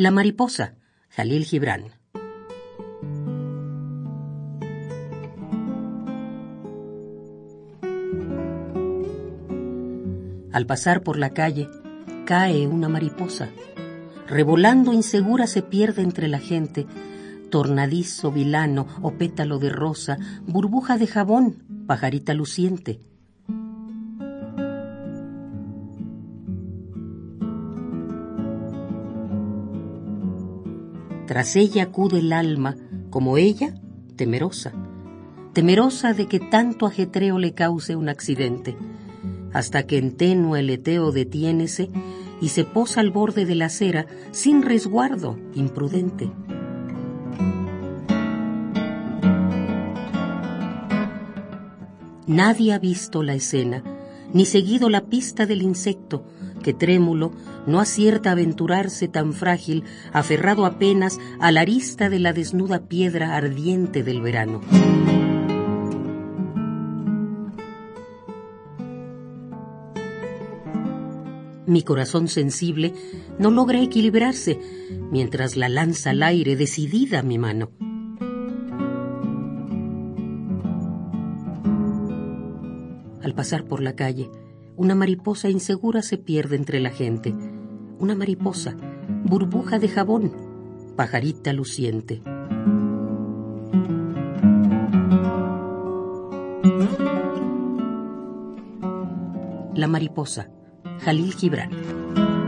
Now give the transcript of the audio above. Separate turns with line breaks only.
La mariposa, Jalil Gibran. Al pasar por la calle, cae una mariposa. Revolando insegura se pierde entre la gente, tornadizo vilano o pétalo de rosa, burbuja de jabón, pajarita luciente. Tras ella acude el alma, como ella, temerosa, temerosa de que tanto ajetreo le cause un accidente, hasta que en tenue aleteo detiénese y se posa al borde de la acera sin resguardo, imprudente. Nadie ha visto la escena, ni seguido la pista del insecto, que trémulo no acierta a aventurarse tan frágil, aferrado apenas a la arista de la desnuda piedra ardiente del verano. Mi corazón sensible no logra equilibrarse mientras la lanza al aire decidida mi mano. Al pasar por la calle, una mariposa insegura se pierde entre la gente. Una mariposa, burbuja de jabón, pajarita luciente. La mariposa, Jalil Gibran.